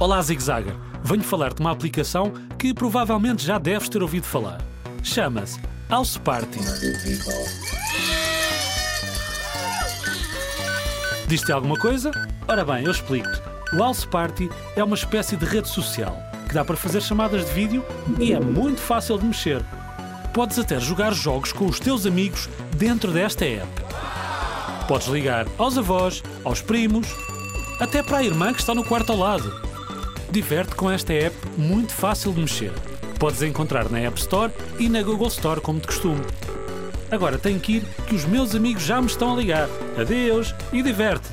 Olá, Zig. Venho falar de uma aplicação que provavelmente já deves ter ouvido falar. Chama-se House Party. Diz-te alguma coisa? Ora bem, eu explico-te. O House Party é uma espécie de rede social que dá para fazer chamadas de vídeo e é muito fácil de mexer. Podes até jogar jogos com os teus amigos dentro desta app. Podes ligar aos avós, aos primos, até para a irmã que está no quarto ao lado. Diverte com esta app muito fácil de mexer. Podes encontrar na App Store e na Google Store, como de costume. Agora tenho que ir, que os meus amigos já me estão a ligar. Adeus e diverte!